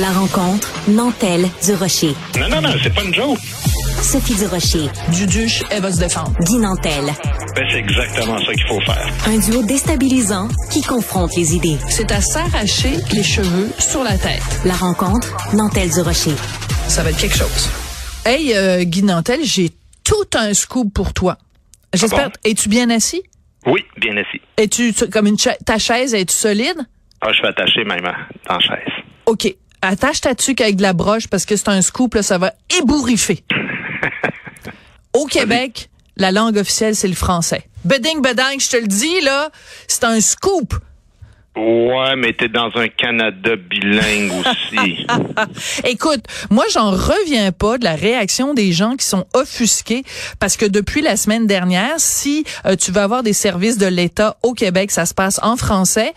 La rencontre Nantel du Rocher. Non, non, non, c'est pas une joke. Sophie du Rocher. Duduche, elle va se défendre. Guy Nantel. Ben, c'est exactement ça qu'il faut faire. Un duo déstabilisant qui confronte les idées. C'est à s'arracher les cheveux sur la tête. La rencontre Nantel du Rocher. Ça va être quelque chose. Hey, euh, Guy Nantel, j'ai tout un scoop pour toi. J'espère. Ah bon? Es-tu bien assis? Oui, bien assis. Es-tu comme une cha- ta chaise es-tu solide? Ah, je suis attaché même la chaise. OK. Attache ta tuque avec de la broche parce que c'est un scoop, là, ça va ébouriffer. Au Québec, la langue officielle, c'est le français. Beding, beding, je te le dis, là, c'est un scoop. Ouais, mais t'es dans un Canada bilingue aussi. Écoute, moi, j'en reviens pas de la réaction des gens qui sont offusqués parce que depuis la semaine dernière, si euh, tu veux avoir des services de l'État au Québec, ça se passe en français.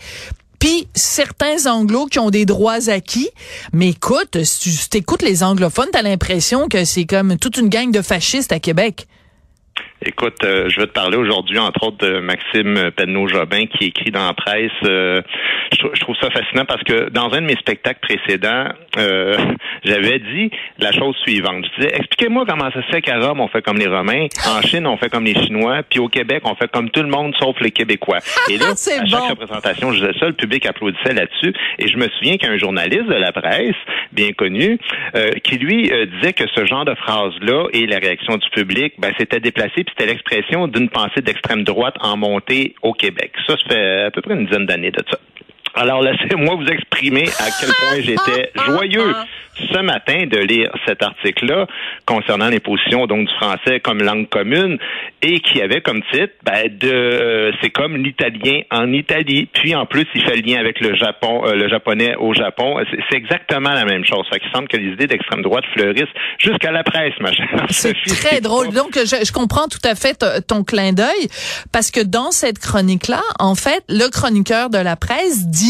Puis certains anglos qui ont des droits acquis, mais écoute, si tu t'écoutes les anglophones, t'as l'impression que c'est comme toute une gang de fascistes à Québec. Écoute, euh, je vais te parler aujourd'hui, entre autres, de Maxime Penneau-Jobin qui écrit dans la presse. euh, je, trou- je trouve ça fascinant parce que dans un de mes spectacles précédents, euh, j'avais dit la chose suivante. Je disais, expliquez-moi comment ça se fait qu'à Rome, on fait comme les Romains, en Chine, on fait comme les Chinois, puis au Québec, on fait comme tout le monde sauf les Québécois. Et là, à chaque bon. représentation, je disais ça, le public applaudissait là-dessus. Et je me souviens qu'un journaliste de la presse, bien connu, euh, qui lui euh, disait que ce genre de phrase-là et la réaction du public, ben, c'était déplacé, puis c'était l'expression d'une pensée d'extrême droite en montée au Québec. Ça, ça fait à peu près une dizaine d'années de ça. Alors laissez-moi vous exprimer à quel point j'étais joyeux ce matin de lire cet article-là concernant les positions donc du français comme langue commune et qui avait comme titre ben, de euh, c'est comme l'italien en Italie. Puis en plus il fait le lien avec le Japon, euh, le japonais au Japon. C'est- exactement la même chose. Fait qu'il semble que les idées d'extrême droite fleurissent jusqu'à la presse, ma chère. C'est très drôle. Donc, je, je comprends tout à fait ton clin d'œil parce que dans cette chronique-là, en fait, le chroniqueur de la presse dit,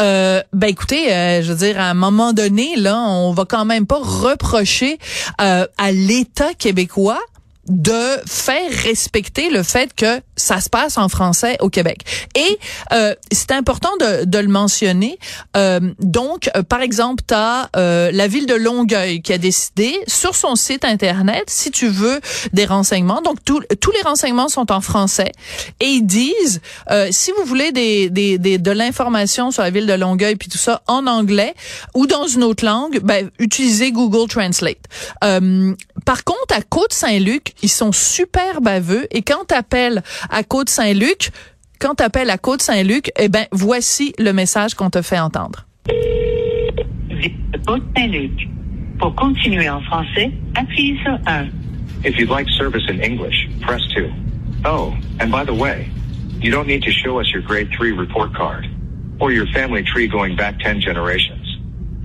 euh, ben écoutez, euh, je veux dire, à un moment donné, là, on va quand même pas reprocher euh, à l'État québécois de faire respecter le fait que ça se passe en français au Québec. Et euh, c'est important de, de le mentionner. Euh, donc, euh, par exemple, tu as la ville de Longueuil qui a décidé sur son site Internet, si tu veux des renseignements, donc tous tous les renseignements sont en français, et ils disent, euh, si vous voulez des, des, des- de l'information sur la ville de Longueuil, puis tout ça en anglais ou dans une autre langue, ben, utilisez Google Translate. Euh, par contre, à Côte-Saint-Luc, ils sont super baveux et quand t'appelles à Côte-Saint-Luc, quand t'appelles à Côte-Saint-Luc, eh ben, voici le message qu'on te fait entendre. Côte Saint-Luc. Pour continuer en français, appuyez sur 1. If you'd like service in English, press 2. Oh, and by the way, you don't need to show us your grade 3 report card or your family tree going back 10 generations.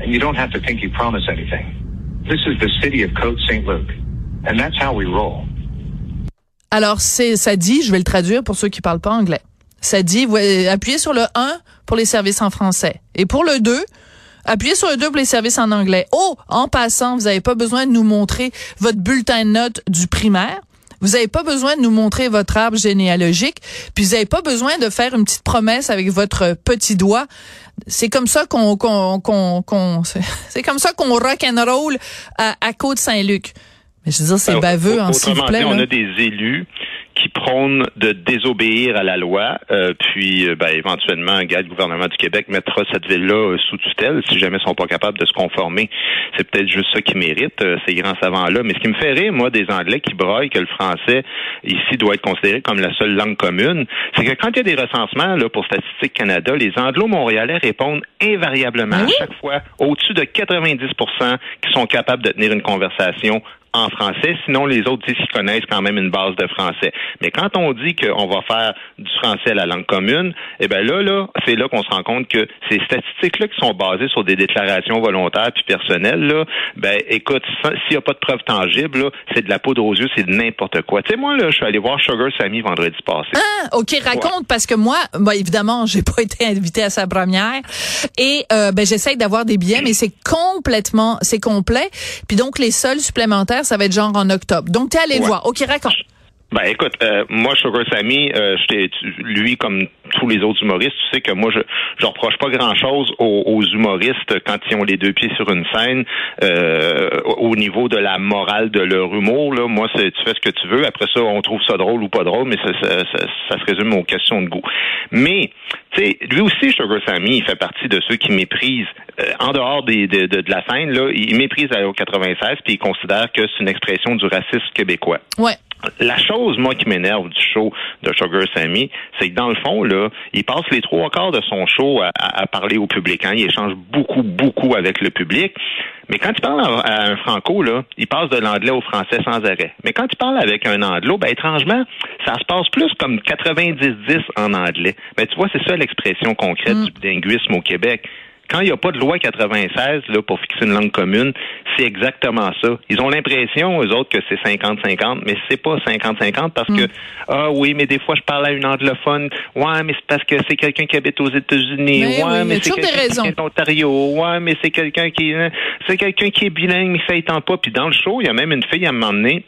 And you don't have to think you promise anything. This is the city of Côte St. Luc, and that's how we roll. Alors, c'est, ça dit, je vais le traduire pour ceux qui parlent pas anglais. Ça dit, appuyez sur le 1 pour les services en français. Et pour le 2, appuyez sur le 2 pour les services en anglais. Oh, en passant, vous n'avez pas besoin de nous montrer votre bulletin de notes du primaire. Vous n'avez pas besoin de nous montrer votre arbre généalogique, puis vous n'avez pas besoin de faire une petite promesse avec votre petit doigt. C'est comme ça qu'on qu'on qu'on qu'on c'est comme ça qu'on à, à Côte-Saint-Luc. Mais je veux dire, c'est baveux, au- hein, s'il vous autrement plaît. dit, on a des élus qui prônent de désobéir à la loi, euh, puis euh, ben, éventuellement, le gouvernement du Québec mettra cette ville-là euh, sous tutelle si jamais ils sont pas capables de se conformer. C'est peut-être juste ça qui mérite euh, ces grands savants-là. Mais ce qui me fait rire, moi, des Anglais qui broient que le français ici doit être considéré comme la seule langue commune, c'est que quand il y a des recensements là, pour Statistique Canada, les Anglo-Montréalais répondent invariablement oui. à chaque fois au-dessus de 90% qui sont capables de tenir une conversation en français, sinon les autres disent qu'ils connaissent quand même une base de français. Mais quand on dit qu'on va faire du français à la langue commune, eh ben là, là, c'est là qu'on se rend compte que ces statistiques-là qui sont basées sur des déclarations volontaires puis personnelles, là, ben écoute, s'il n'y a pas de preuves tangibles, là, c'est de la poudre aux yeux, c'est de n'importe quoi. Tu sais, moi, là, je suis allé voir Sugar Sammy vendredi passé. Ah, OK, raconte, parce que moi, bah, évidemment, j'ai pas été invitée à sa première. Et euh, ben, j'essaye d'avoir des billets, mais c'est complètement, c'est complet. Puis donc, les seuls supplémentaires, ça va être genre en octobre. Donc, t'es allé le voir. OK, raconte. Ben écoute, euh, moi Sugar Sammy, euh, lui comme tous les autres humoristes, tu sais que moi je je reproche pas grand chose aux, humoristes quand ils ont les deux pieds sur une scène euh, au niveau de la morale de leur humour. Là, moi c'est tu fais ce que tu veux. Après ça, on trouve ça drôle ou pas drôle, mais ça, ça, ça, se résume aux questions de goût. Mais tu sais, lui aussi Sugar Sammy, il fait partie de ceux qui méprisent euh, en dehors des, de, de, la scène là, il méprise la 96 puis il considère que c'est une expression du racisme québécois. Ouais. La chose, moi, qui m'énerve du show de Sugar Sammy, c'est que dans le fond, là, il passe les trois quarts de son show à, parler au public. Hein. Il échange beaucoup, beaucoup avec le public. Mais quand il parle à, un franco, là, il passe de l'anglais au français sans arrêt. Mais quand il parle avec un anglo, ben, étrangement, ça se passe plus comme 90-10 en anglais. Ben, tu vois, c'est ça l'expression concrète mm. du linguisme au Québec quand il n'y a pas de loi 96 là, pour fixer une langue commune, c'est exactement ça. Ils ont l'impression, eux autres, que c'est 50-50, mais c'est pas 50-50 parce que, mm. ah oui, mais des fois, je parle à une anglophone. Ouais, mais c'est parce que c'est quelqu'un qui habite aux États-Unis. ouais, mais c'est quelqu'un qui en Ontario. Ouais, mais c'est quelqu'un qui, c'est quelqu'un qui est bilingue, mais ça étend pas. Puis dans le show, il y a même une fille à un moment donné,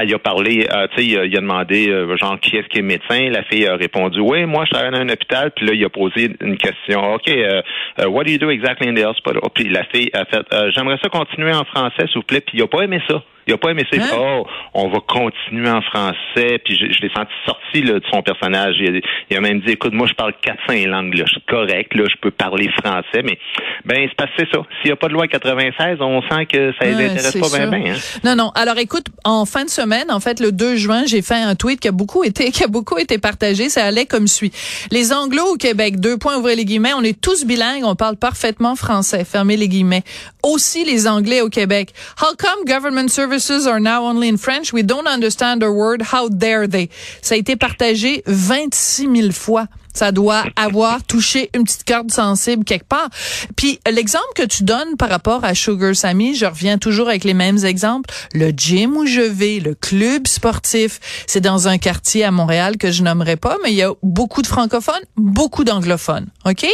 elle a parlé, euh, tu sais, il, a demandé euh, genre qui est-ce qui est médecin? La fille a répondu oui, moi je travaille dans un hôpital. Puis là, il a posé une question. Ok, euh, what do you do exactly in the hospital? Puis la fille a fait, j'aimerais ça continuer en français, s'il vous plaît. Puis il a pas aimé ça. Il a pas aimé ça. Hein? Oh, on va continuer en français. Puis je, je l'ai senti sorti là, de son personnage. Il a, même dit, écoute, moi je parle quatre cinq langues. Là. Je suis correct. Là, je peux parler français. Mais ben c'est c'est ça. S'il n'y a pas de loi 96, on sent que ça les intéresse pas bien. Hein? Non, non. Alors écoute, en fin de semaine, en fait, le 2 juin, j'ai fait un tweet qui a beaucoup été qui a beaucoup été partagé. Ça allait comme suit. Les Anglo au Québec, deux points ouvrez les guillemets. On est tous bilingues. On parle parfaitement français. Fermez les guillemets. Aussi les Anglais au Québec. How come government service are now only in French. We don't understand a word. How dare they? Ça a été partagé 26 000 fois. Ça doit avoir touché une petite corde sensible quelque part. Puis l'exemple que tu donnes par rapport à Sugar Sammy, je reviens toujours avec les mêmes exemples. Le gym où je vais, le club sportif, c'est dans un quartier à Montréal que je nommerai pas, mais il y a beaucoup de francophones, beaucoup d'anglophones. OK?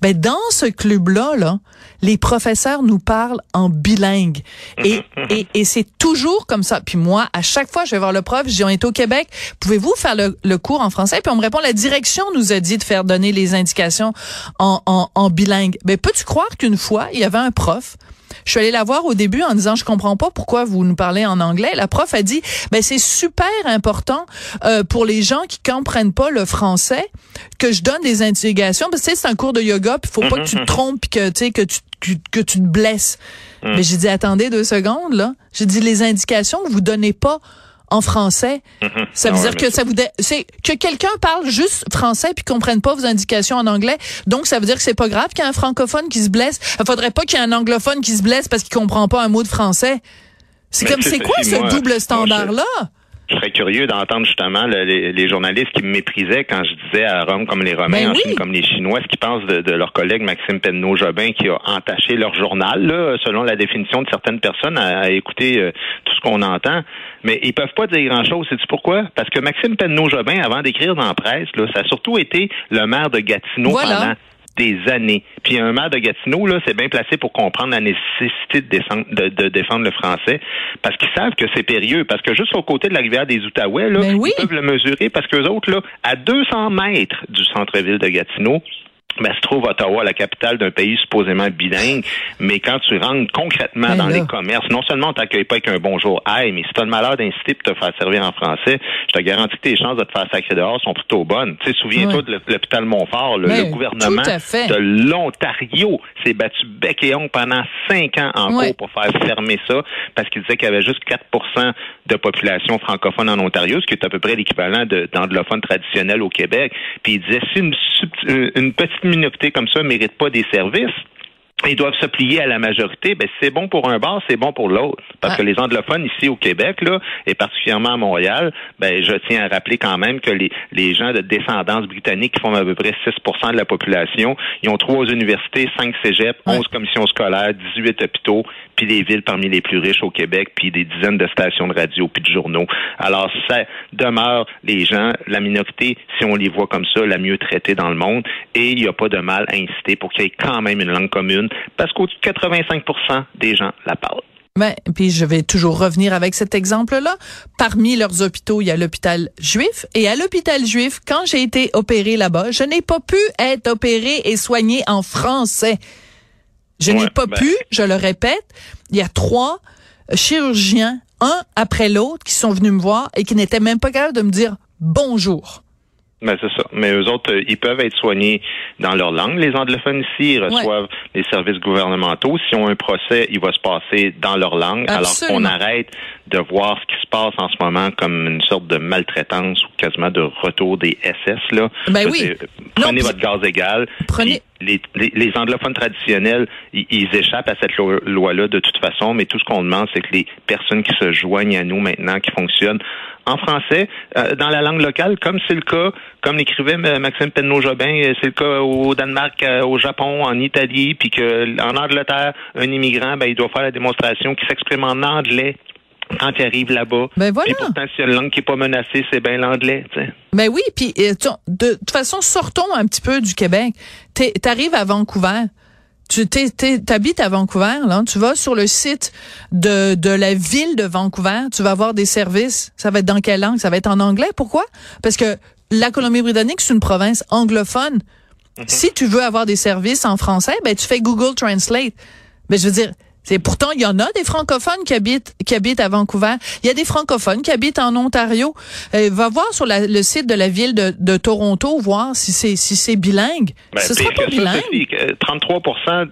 Ben dans ce club-là, là, les professeurs nous parlent en bilingue. Et, et, et c'est toujours comme ça. Puis moi, à chaque fois, je vais voir le prof, je dis, on est au Québec, pouvez-vous faire le, le, cours en français? Puis on me répond, la direction nous a dit de faire donner les indications en, en, en bilingue. Ben, peux-tu croire qu'une fois, il y avait un prof je suis allée la voir au début en disant je comprends pas pourquoi vous nous parlez en anglais. La prof a dit ben c'est super important euh, pour les gens qui comprennent pas le français que je donne des indications parce que c'est un cours de yoga puis faut pas que tu te trompes puis que tu sais que tu que, tu te blesses. Mm. Mais j'ai dit attendez deux secondes là. J'ai dit les indications que vous donnez pas en français. Mm-hmm. Ça veut ah dire que ça vous c'est que quelqu'un parle juste français puis comprenne pas vos indications en anglais. Donc ça veut dire que c'est pas grave qu'il y ait un francophone qui se blesse. Il faudrait pas qu'il y ait un anglophone qui se blesse parce qu'il comprend pas un mot de français. C'est comme c'est quoi ce double standard là je serais curieux d'entendre justement les, journalistes qui me méprisaient quand je disais à Rome comme les Romains, ben en Chine comme les Chinois, ce qu'ils pensent de, leur collègue Maxime Penneau-Jobin qui a entaché leur journal, là, selon la définition de certaines personnes, à, écouter euh, tout ce qu'on entend. Mais ils peuvent pas dire grand-chose. C'est pourquoi? Parce que Maxime Penneau-Jobin, avant d'écrire dans la presse, là, ça a surtout été le maire de Gatineau pendant des années. Puis un maire de Gatineau, là, c'est bien placé pour comprendre la nécessité de, défendre, le français, parce qu'ils savent que c'est périlleux. Parce que juste au côté de la rivière des Outaouais, là, ben ils peuvent le mesurer, parce que autres, là, à 200 mètres du centre-ville de Gatineau, ben, se trouve Ottawa, la capitale d'un pays supposément bilingue, mais quand tu rentres concrètement ben dans les commerces, non seulement on t'accueille pas avec un bonjour aïe, mais si tu as le malheur d'inciter pour te faire servir en français, je te garantis que tes chances de te faire sacrer dehors sont plutôt bonnes. Tu sais, souviens-toi de l'hôpital Montfort, le, ben, gouvernement de l'Ontario s'est battu bec et ongle pendant cinq ans en cours pour faire fermer ça, parce qu'il disait qu'il y avait juste 4% de population francophone en Ontario, ce qui est à peu près l'équivalent d'anglophones traditionnels au Québec. Puis il disait, si une, une petite minorité comme ça ne mérite pas des services, ils doivent se plier à la majorité, ben c'est bon pour un bar, c'est bon pour l'autre. Parce que les anglophones ici au Québec, là, et particulièrement à Montréal, ben je tiens à rappeler quand même que les, les gens de descendance britannique qui font à peu près 6% de la population, ils ont trois universités, cinq cégeps, 11 commissions scolaires, 18 hôpitaux, puis des villes parmi les plus riches au Québec, puis des dizaines de stations de radio, puis de journaux. Alors ça demeure les gens, la minorité, si on les voit comme ça, la mieux traitée dans le monde, et il n'y a pas de mal à inciter pour qu'il y ait quand même une langue commune parce qu'au-dessus de 85% des gens la parlent. Ben, puis je vais toujours revenir avec cet exemple-là. Parmi leurs hôpitaux, il y a l'hôpital juif. Et à l'hôpital juif, quand j'ai été opéré là-bas, je n'ai pas pu être opéré et soigné en français. Je n'ai pas ben. pu, je le répète. Il y a trois chirurgiens, un après l'autre, qui sont venus me voir et qui n'étaient même pas capables de me dire bonjour. Ben, c'est ça. Mais eux autres, euh, ils peuvent être soignés dans leur langue. Les anglophones ici, ils reçoivent les services gouvernementaux. S'ils ont un procès, il va se passer dans leur langue. Absolument. Alors qu'on arrête de voir ce qui se passe en ce moment comme une sorte de maltraitance ou quasiment de retour des SS. Là. Ben oui. Prenez Non, votre gaz égal. Prenez- Les, les, les anglophones traditionnels, ils, ils échappent à cette lo- loi-là de toute façon, mais tout ce qu'on demande, c'est que les personnes qui se joignent à nous maintenant, qui fonctionnent en français, euh, dans la langue locale, comme c'est le cas, comme l'écrivait Maxime Penneau-Jobin, euh, c'est le cas au Danemark, euh, au Japon, en Italie, puis que en Angleterre, un immigrant, ben, il doit faire la démonstration qu'il s'exprime en anglais quand il arrive là-bas. Ben voilà. Puis pourtant, s'il y a une langue qui est pas menacée, c'est bien l'anglais. tu. Ben oui, puis euh, tu- de toute façon, sortons un petit peu du Québec. T'arrives à Vancouver. Tu t'es- t'es- t'habites à Vancouver, là. Tu vas sur le site de, de la ville de Vancouver. Tu vas avoir des services. Ça va être dans quelle langue? Ça va être en anglais. Pourquoi? Parce que la Colombie-Britannique, c'est une province anglophone. Si tu veux avoir des services en français, ben tu fais Google Translate. Ben je veux dire, c'est pourtant il y en a des francophones qui habitent qui habitent à Vancouver. Il y a des francophones qui habitent en Ontario. Euh, va voir sur la- le site de la ville de, de Toronto voir si c'est si c'est bilingue. Ben, Ce sera pas ça, bilingue. Que 33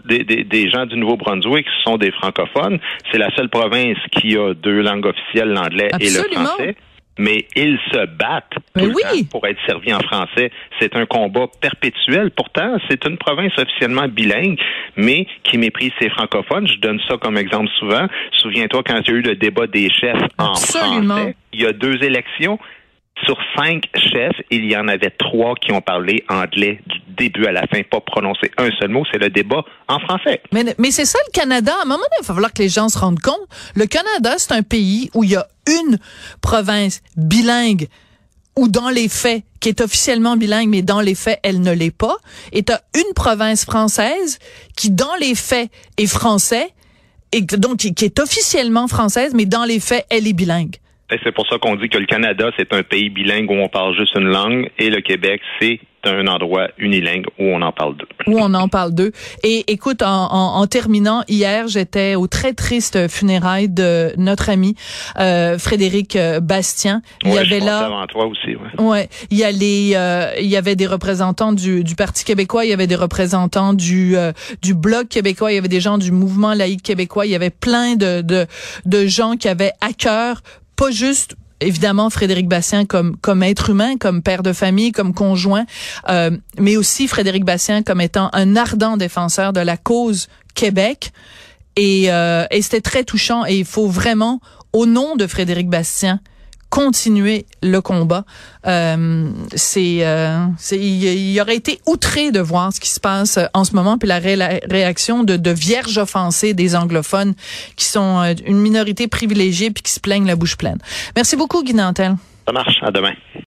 des, des, des gens du Nouveau-Brunswick sont des francophones. C'est la seule province qui a deux langues officielles, l'anglais et le français. Mais ils se battent tout Mais le oui. temps pour être servis en français. C'est un combat perpétuel. Pourtant, c'est une province officiellement bilingue, mais qui méprise ses francophones. Je donne ça comme exemple souvent. Souviens-toi quand il y a eu le débat des chefs en Absolument. français. Il y a deux élections. Sur cinq chefs, il y en avait trois qui ont parlé anglais du début à la fin, pas prononcé un seul mot. C'est le débat en français. Mais, c'est ça le Canada. À un moment donné, il va falloir que les gens se rendent compte. Le Canada, c'est un pays où il y a une province bilingue ou dans les faits, qui est officiellement bilingue, mais dans les faits, elle ne l'est pas. Et tu une province française qui, dans les faits, est français, et donc qui est officiellement française, mais dans les faits, elle est bilingue. Et c'est pour ça qu'on dit que le Canada, c'est un pays bilingue où on parle juste une langue, et le Québec, c'est un endroit unilingue où on en parle deux. où on en parle d'eux. Et écoute, en, en, en terminant, hier, j'étais au très triste funérailles de notre ami euh, Frédéric euh, Bastien. Il y Ouais, je avait pensais là... avant toi aussi, ouais. Ouais, il y a les, euh, il y avait des représentants du, du Parti québécois, il y avait des représentants du euh, du Bloc québécois, il y avait des gens du Mouvement laïque québécois, il y avait plein de de, de gens qui avaient à cœur, pas juste évidemment Frédéric Bastien comme comme être humain, comme père de famille, comme conjoint, euh, mais aussi Frédéric Bastien comme étant un ardent défenseur de la cause Québec. Et, euh, et c'était très touchant. Et il faut vraiment, au nom de Frédéric Bastien, continuer le combat. Euh, c'est, euh, il, aurait été outré de voir ce qui se passe en ce moment, puis la, ré- la réaction de, vierges offensées des anglophones qui sont euh, une minorité privilégiée puis qui se plaignent la bouche pleine. Merci beaucoup, Guy Nantel. Ça marche. À demain.